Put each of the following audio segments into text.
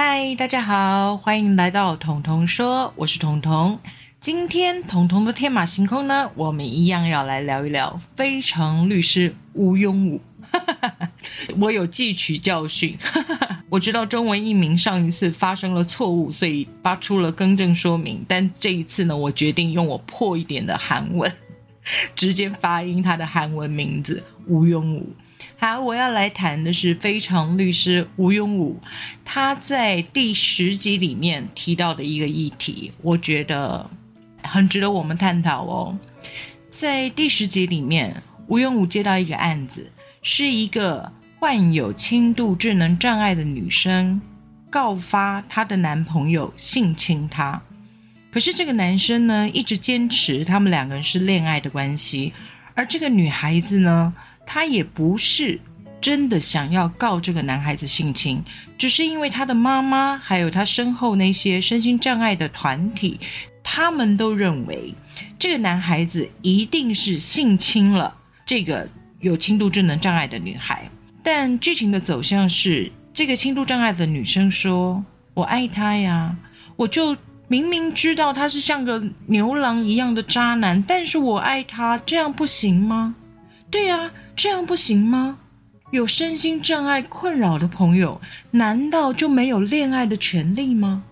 嗨，大家好，欢迎来到彤彤说，我是彤彤。今天彤彤的天马行空呢，我们一样要来聊一聊《非常律师吴庸武》。我有汲取教训，我知道中文译名上一次发生了错误，所以发出了更正说明。但这一次呢，我决定用我破一点的韩文，直接发音他的韩文名字吴庸武。好，我要来谈的是非常律师吴庸武，他在第十集里面提到的一个议题，我觉得很值得我们探讨哦。在第十集里面，吴庸武接到一个案子。是一个患有轻度智能障碍的女生告发她的男朋友性侵她，可是这个男生呢一直坚持他们两个人是恋爱的关系，而这个女孩子呢，她也不是真的想要告这个男孩子性侵，只是因为她的妈妈还有她身后那些身心障碍的团体，他们都认为这个男孩子一定是性侵了这个。有轻度智能障碍的女孩，但剧情的走向是，这个轻度障碍的女生说：“我爱他呀，我就明明知道他是像个牛郎一样的渣男，但是我爱他，这样不行吗？对呀，这样不行吗？有身心障碍困扰的朋友，难道就没有恋爱的权利吗？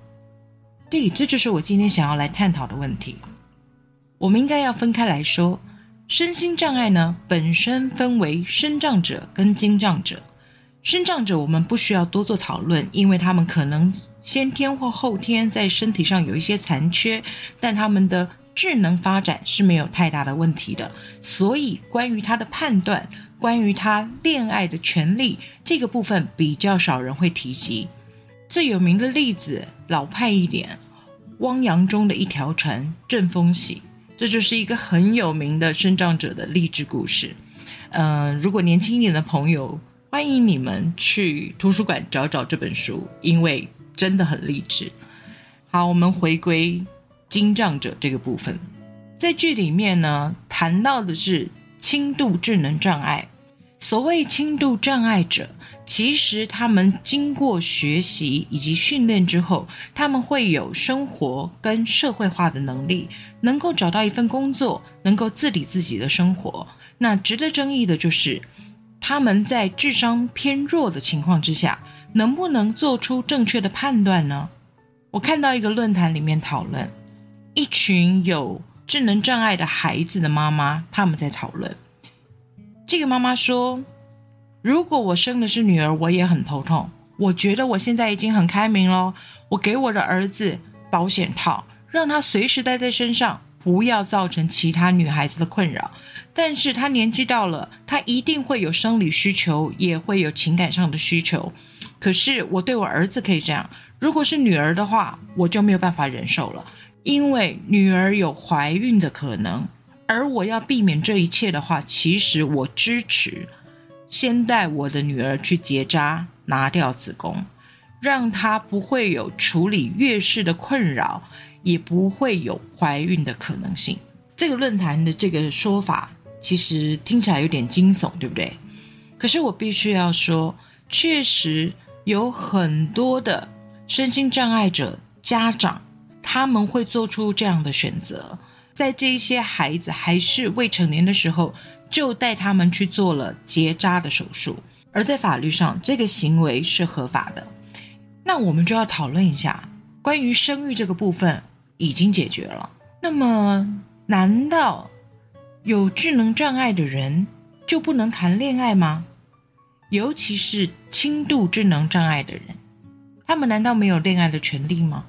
对，这就是我今天想要来探讨的问题。我们应该要分开来说。”身心障碍呢，本身分为身障者跟精障者。身障者我们不需要多做讨论，因为他们可能先天或后天在身体上有一些残缺，但他们的智能发展是没有太大的问题的。所以，关于他的判断，关于他恋爱的权利这个部分，比较少人会提及。最有名的例子，老派一点，汪洋中的一条船，郑风喜。这就是一个很有名的生长者的励志故事。嗯，如果年轻一点的朋友，欢迎你们去图书馆找找这本书，因为真的很励志。好，我们回归精障者这个部分，在剧里面呢，谈到的是轻度智能障碍。所谓轻度障碍者。其实他们经过学习以及训练之后，他们会有生活跟社会化的能力，能够找到一份工作，能够自理自己的生活。那值得争议的就是，他们在智商偏弱的情况之下，能不能做出正确的判断呢？我看到一个论坛里面讨论，一群有智能障碍的孩子的妈妈，他们在讨论。这个妈妈说。如果我生的是女儿，我也很头痛。我觉得我现在已经很开明了。我给我的儿子保险套，让他随时带在身上，不要造成其他女孩子的困扰。但是他年纪到了，他一定会有生理需求，也会有情感上的需求。可是我对我儿子可以这样，如果是女儿的话，我就没有办法忍受了，因为女儿有怀孕的可能。而我要避免这一切的话，其实我支持。先带我的女儿去结扎，拿掉子宫，让她不会有处理月事的困扰，也不会有怀孕的可能性。这个论坛的这个说法，其实听起来有点惊悚，对不对？可是我必须要说，确实有很多的身心障碍者家长，他们会做出这样的选择，在这一些孩子还是未成年的时候。就带他们去做了结扎的手术，而在法律上，这个行为是合法的。那我们就要讨论一下，关于生育这个部分已经解决了。那么，难道有智能障碍的人就不能谈恋爱吗？尤其是轻度智能障碍的人，他们难道没有恋爱的权利吗？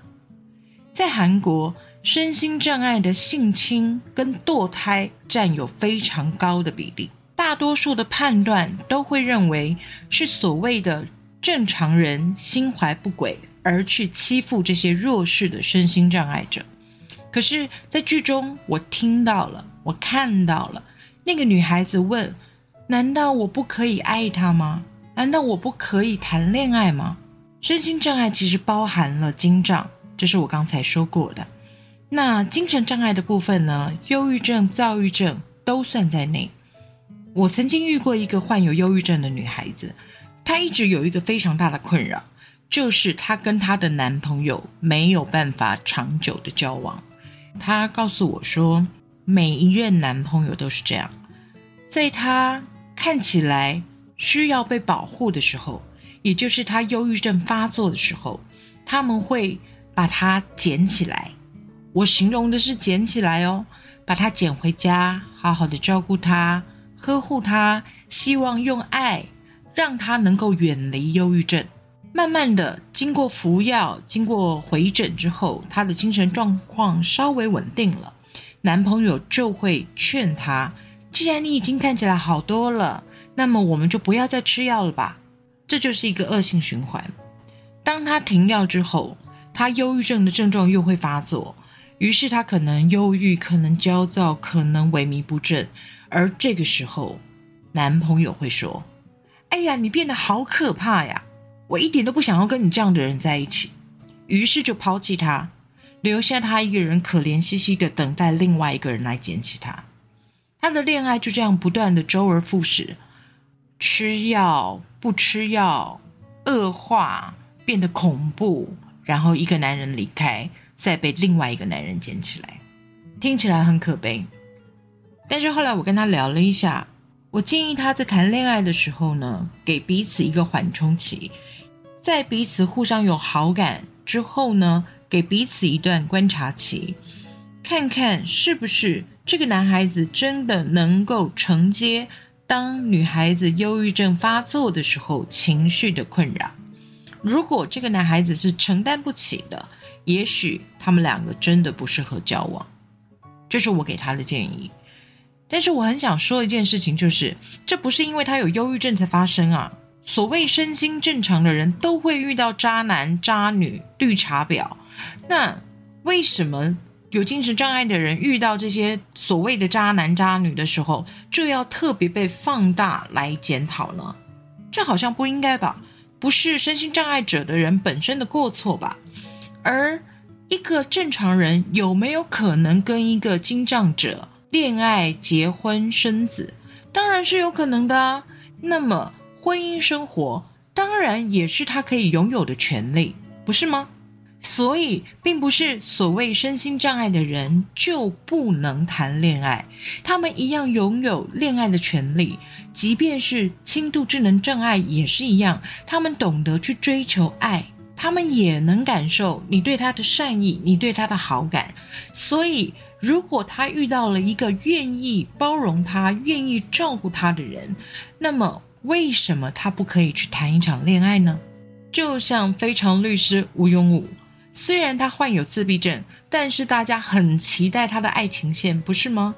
在韩国。身心障碍的性侵跟堕胎占有非常高的比例，大多数的判断都会认为是所谓的正常人心怀不轨而去欺负这些弱势的身心障碍者。可是，在剧中我听到了，我看到了那个女孩子问：“难道我不可以爱他吗？难道我不可以谈恋爱吗？”身心障碍其实包含了精障，这是我刚才说过的。那精神障碍的部分呢？忧郁症、躁郁症都算在内。我曾经遇过一个患有忧郁症的女孩子，她一直有一个非常大的困扰，就是她跟她的男朋友没有办法长久的交往。她告诉我说，每一任男朋友都是这样，在她看起来需要被保护的时候，也就是她忧郁症发作的时候，他们会把它捡起来。我形容的是捡起来哦，把它捡回家，好好的照顾它，呵护它，希望用爱让它能够远离忧郁症。慢慢的，经过服药，经过回诊之后，她的精神状况稍微稳定了，男朋友就会劝她：“既然你已经看起来好多了，那么我们就不要再吃药了吧。”这就是一个恶性循环。当她停药之后，她忧郁症的症状又会发作，于是她可能忧郁，可能焦躁，可能萎靡不振。而这个时候，男朋友会说：“哎呀，你变得好可怕呀！”我一点都不想要跟你这样的人在一起，于是就抛弃他，留下他一个人可怜兮兮的等待另外一个人来捡起他。他的恋爱就这样不断的周而复始，吃药不吃药，恶化变得恐怖，然后一个男人离开，再被另外一个男人捡起来，听起来很可悲。但是后来我跟他聊了一下，我建议他在谈恋爱的时候呢，给彼此一个缓冲期。在彼此互相有好感之后呢，给彼此一段观察期，看看是不是这个男孩子真的能够承接当女孩子忧郁症发作的时候情绪的困扰。如果这个男孩子是承担不起的，也许他们两个真的不适合交往。这是我给他的建议。但是我很想说一件事情，就是这不是因为他有忧郁症才发生啊。所谓身心正常的人都会遇到渣男渣女绿茶婊，那为什么有精神障碍的人遇到这些所谓的渣男渣女的时候，就要特别被放大来检讨呢？这好像不应该吧？不是身心障碍者的人本身的过错吧？而一个正常人有没有可能跟一个精障者恋爱、结婚、生子？当然是有可能的啊。那么。婚姻生活当然也是他可以拥有的权利，不是吗？所以，并不是所谓身心障碍的人就不能谈恋爱，他们一样拥有恋爱的权利。即便是轻度智能障碍也是一样，他们懂得去追求爱，他们也能感受你对他的善意，你对他的好感。所以，如果他遇到了一个愿意包容他、愿意照顾他的人，那么。为什么他不可以去谈一场恋爱呢？就像非常律师吴永武，虽然他患有自闭症，但是大家很期待他的爱情线，不是吗？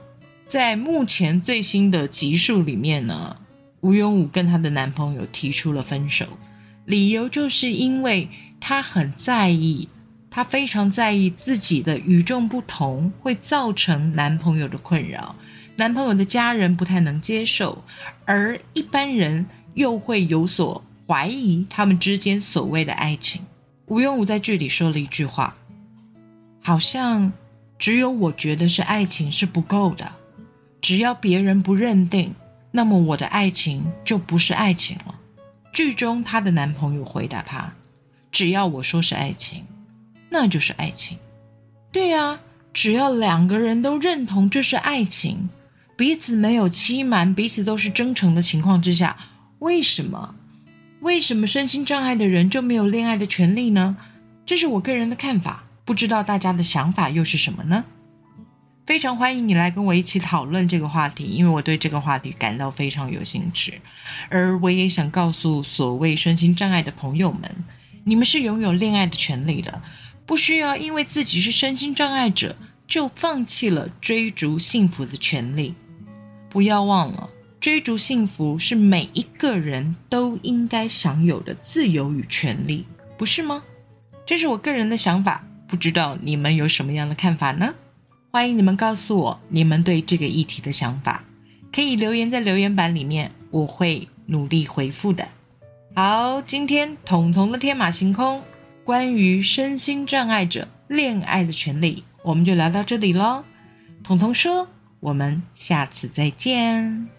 在目前最新的集数里面呢，吴永武跟她的男朋友提出了分手，理由就是因为他很在意，他非常在意自己的与众不同会造成男朋友的困扰。男朋友的家人不太能接受，而一般人又会有所怀疑他们之间所谓的爱情。吴永武在剧里说了一句话：“好像只有我觉得是爱情是不够的，只要别人不认定，那么我的爱情就不是爱情了。”剧中她的男朋友回答她：“只要我说是爱情，那就是爱情。”对呀，只要两个人都认同这是爱情。彼此没有欺瞒，彼此都是真诚的情况之下，为什么？为什么身心障碍的人就没有恋爱的权利呢？这是我个人的看法，不知道大家的想法又是什么呢？非常欢迎你来跟我一起讨论这个话题，因为我对这个话题感到非常有兴趣，而我也想告诉所谓身心障碍的朋友们，你们是拥有恋爱的权利的，不需要因为自己是身心障碍者就放弃了追逐幸福的权利。不要忘了，追逐幸福是每一个人都应该享有的自由与权利，不是吗？这是我个人的想法，不知道你们有什么样的看法呢？欢迎你们告诉我你们对这个议题的想法，可以留言在留言板里面，我会努力回复的。好，今天彤彤的天马行空，关于身心障碍者恋爱的权利，我们就聊到这里喽。彤彤说。我们下次再见。